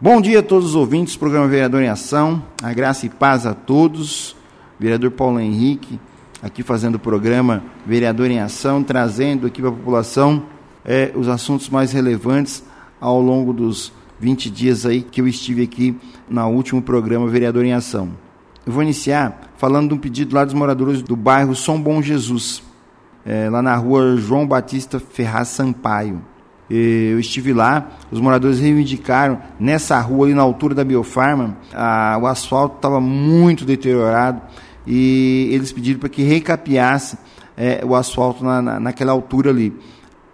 Bom dia a todos os ouvintes do programa Vereador em Ação. A graça e paz a todos. Vereador Paulo Henrique, aqui fazendo o programa Vereador em Ação, trazendo aqui para a população é, os assuntos mais relevantes ao longo dos 20 dias aí que eu estive aqui no último programa Vereador em Ação. Eu vou iniciar falando de um pedido lá dos moradores do bairro São Bom Jesus, é, lá na rua João Batista Ferraz Sampaio. Eu estive lá, os moradores reivindicaram nessa rua ali na altura da Biofarma, a, o asfalto estava muito deteriorado e eles pediram para que recapeasse é, o asfalto na, na, naquela altura ali.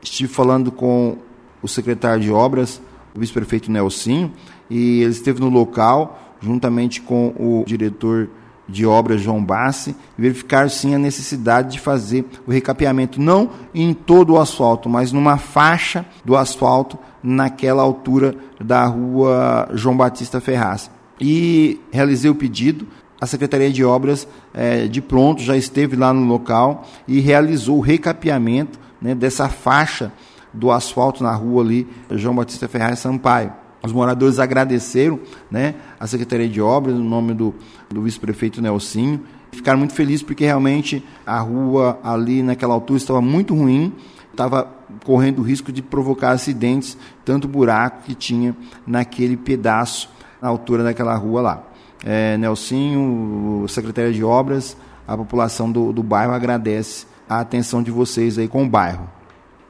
Estive falando com o secretário de obras, o vice-prefeito Nelsinho, e ele esteve no local, juntamente com o diretor de obras João Bassi, verificar sim a necessidade de fazer o recapeamento, não em todo o asfalto, mas numa faixa do asfalto naquela altura da rua João Batista Ferraz. E realizei o pedido, a Secretaria de Obras é, de pronto já esteve lá no local e realizou o recapeamento né, dessa faixa do asfalto na rua ali João Batista Ferraz Sampaio. Os moradores agradeceram né, a Secretaria de Obras, no nome do, do vice-prefeito Nelsinho. Ficaram muito felizes porque realmente a rua ali naquela altura estava muito ruim, estava correndo o risco de provocar acidentes, tanto buraco que tinha naquele pedaço na altura daquela rua lá. É, Nelsinho, Secretaria de Obras, a população do, do bairro agradece a atenção de vocês aí com o bairro.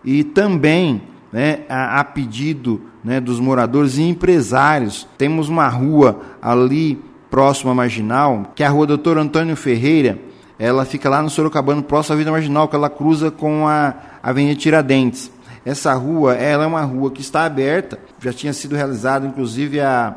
E também né, a, a pedido né, dos moradores e empresários. Temos uma rua ali próxima à Marginal, que é a rua Doutor Antônio Ferreira. Ela fica lá no Sorocabano, próximo à Vida Marginal, que ela cruza com a Avenida Tiradentes. Essa rua, ela é uma rua que está aberta, já tinha sido realizada inclusive a,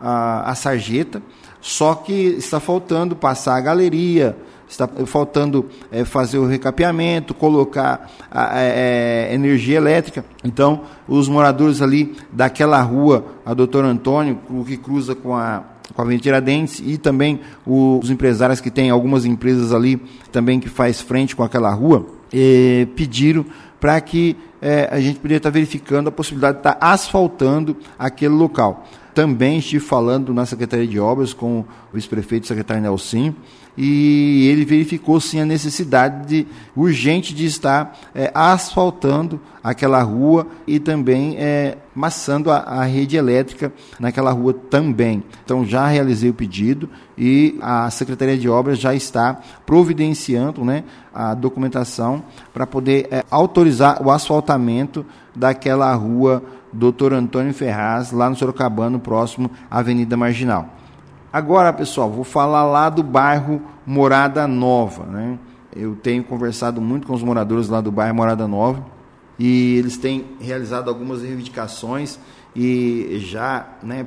a, a sarjeta, só que está faltando passar a galeria, está faltando é, fazer o recapeamento, colocar a, é, energia elétrica. Então, os moradores ali daquela rua, a Doutor Antônio, o que cruza com a, com a Avenida Tiradentes, e também os empresários que têm algumas empresas ali também que faz frente com aquela rua, eh, pediram para que eh, a gente poderia estar verificando a possibilidade de estar asfaltando aquele local. Também estive falando na Secretaria de Obras com o vice-prefeito, secretário Nelson, e ele verificou sim a necessidade de, urgente de estar é, asfaltando aquela rua e também é, maçando a, a, rede elétrica naquela rua também. Então já realizei o pedido e a Secretaria de Obras já está providenciando né, a documentação para poder é, autorizar o asfaltamento daquela rua Doutor Antônio Ferraz, lá no Sorocabano, próximo à Avenida Marginal. Agora, pessoal, vou falar lá do bairro Morada Nova. Né? Eu tenho conversado muito com os moradores lá do bairro Morada Nova e eles têm realizado algumas reivindicações e já né,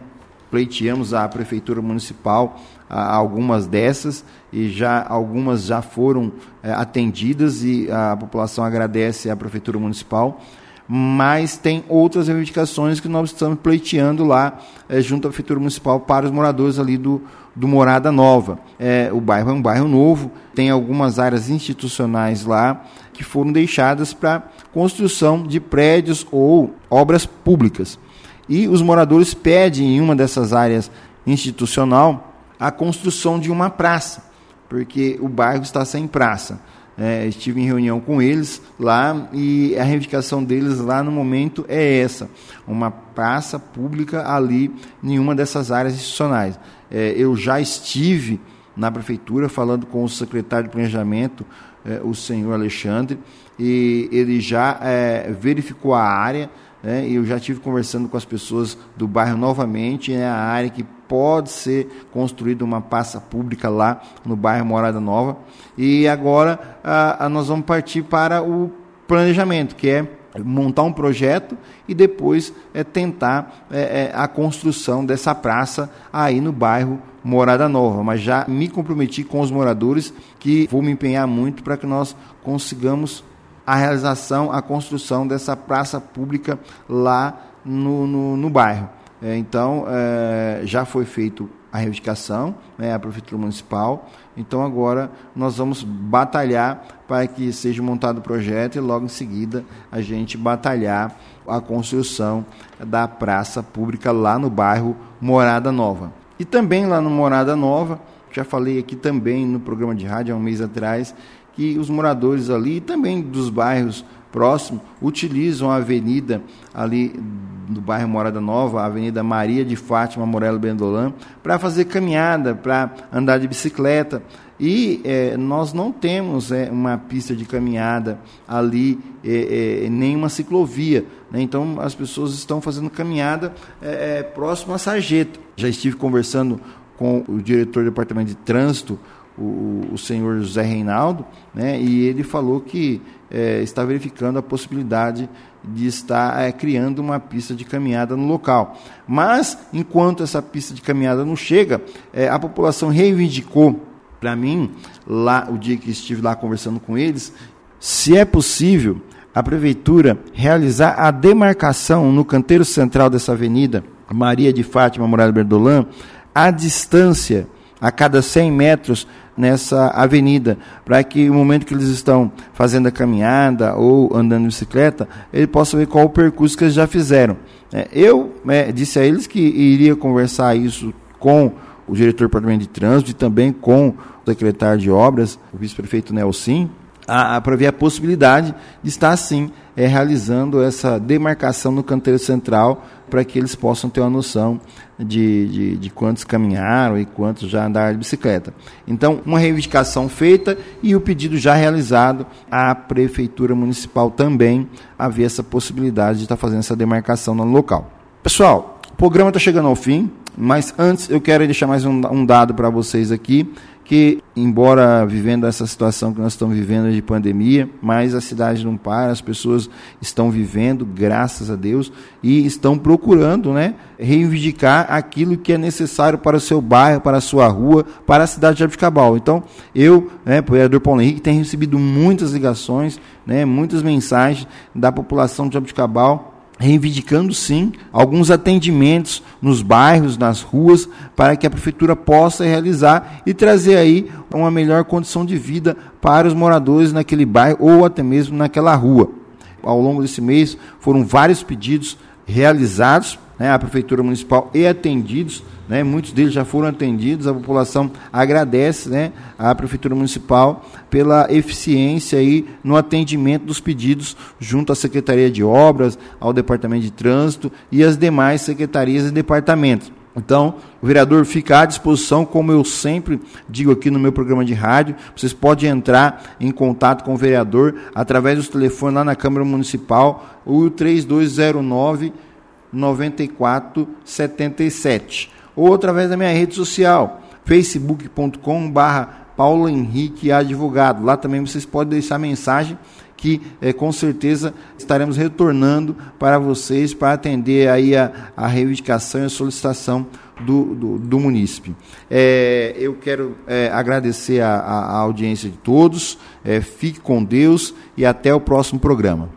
pleiteamos a prefeitura municipal a, algumas dessas e já algumas já foram é, atendidas e a população agradece à prefeitura municipal mas tem outras reivindicações que nós estamos pleiteando lá é, junto à Prefeitura Municipal para os moradores ali do, do Morada Nova. É, o bairro é um bairro novo, tem algumas áreas institucionais lá que foram deixadas para construção de prédios ou obras públicas. E os moradores pedem em uma dessas áreas institucional a construção de uma praça, porque o bairro está sem praça. É, estive em reunião com eles lá e a reivindicação deles lá no momento é essa: uma praça pública ali em uma dessas áreas institucionais. É, eu já estive na prefeitura falando com o secretário de planejamento, é, o senhor Alexandre, e ele já é, verificou a área. Né, eu já estive conversando com as pessoas do bairro novamente, é a área que pode ser construída uma praça pública lá no bairro Morada Nova. E agora ah, nós vamos partir para o planejamento, que é montar um projeto e depois é, tentar é, é, a construção dessa praça aí no bairro Morada Nova. Mas já me comprometi com os moradores que vou me empenhar muito para que nós consigamos a realização, a construção dessa praça pública lá no, no, no bairro. É, então, é, já foi feito a reivindicação, né, a Prefeitura Municipal. Então agora nós vamos batalhar para que seja montado o projeto e logo em seguida a gente batalhar a construção da praça pública lá no bairro Morada Nova. E também lá no Morada Nova, já falei aqui também no programa de rádio há um mês atrás, que os moradores ali, e também dos bairros próximos, utilizam a avenida ali do bairro Morada Nova, a Avenida Maria de Fátima Morelo Bendolan, para fazer caminhada, para andar de bicicleta. E é, nós não temos é, uma pista de caminhada ali, é, é nem uma ciclovia. Né? Então as pessoas estão fazendo caminhada próximo à sarjeta. Já estive conversando com o diretor do departamento de trânsito, o, o senhor José Reinaldo, né? e ele falou que está verificando a possibilidade de estar criando uma pista de caminhada no local. Mas, enquanto essa pista de caminhada não chega, a população reivindicou para mim, lá o dia que estive lá conversando com eles, se é possível a prefeitura realizar a demarcação no canteiro central dessa avenida, Maria de Fátima Morada Berdolan, a distância a cada 100 metros nessa avenida, para que no momento que eles estão fazendo a caminhada ou andando de bicicleta, ele possa ver qual o percurso que eles já fizeram. É, eu é, disse a eles que iria conversar isso com o diretor do departamento de trânsito e também com o secretário de obras, o vice-prefeito Nelson, para ver a possibilidade de estar sim é, realizando essa demarcação no canteiro central para que eles possam ter uma noção de, de, de, quantos caminharam e quantos já andaram de bicicleta. Então, uma reivindicação feita e o pedido já realizado à Prefeitura Municipal também haver essa possibilidade de estar fazendo essa demarcação no local. Pessoal, o programa está chegando ao fim. Mas antes eu quero deixar mais um, um dado para vocês aqui, que embora vivendo essa situação que nós estamos vivendo de pandemia, mas a cidade não para, as pessoas estão vivendo, graças a Deus, e estão procurando, né, reivindicar aquilo que é necessário para o seu bairro, para a sua rua, para a cidade de Abicabal. Então, eu, né, o vereador Paulo Henrique, tenho recebido muitas ligações, né, muitas mensagens da população de Abicabal reivindicando sim alguns atendimentos nos bairros, nas ruas, para que a prefeitura possa realizar e trazer aí uma melhor condição de vida para os moradores naquele bairro ou até mesmo naquela rua. Ao longo desse mês foram vários pedidos realizados né, à prefeitura municipal e atendidos né, muitos deles já foram atendidos, a população agradece né, à Prefeitura Municipal pela eficiência aí no atendimento dos pedidos junto à Secretaria de Obras, ao Departamento de Trânsito e às demais secretarias e departamentos. Então, o vereador fica à disposição, como eu sempre digo aqui no meu programa de rádio. Vocês podem entrar em contato com o vereador através dos telefones lá na Câmara Municipal, o 3209 9477 ou através da minha rede social, facebook.com barra Paulo Henrique Advogado. Lá também vocês podem deixar mensagem que é, com certeza estaremos retornando para vocês para atender aí a, a reivindicação e a solicitação do, do, do munícipe. É, eu quero é, agradecer a, a, audiência de todos, fique com Deus e até o próximo programa.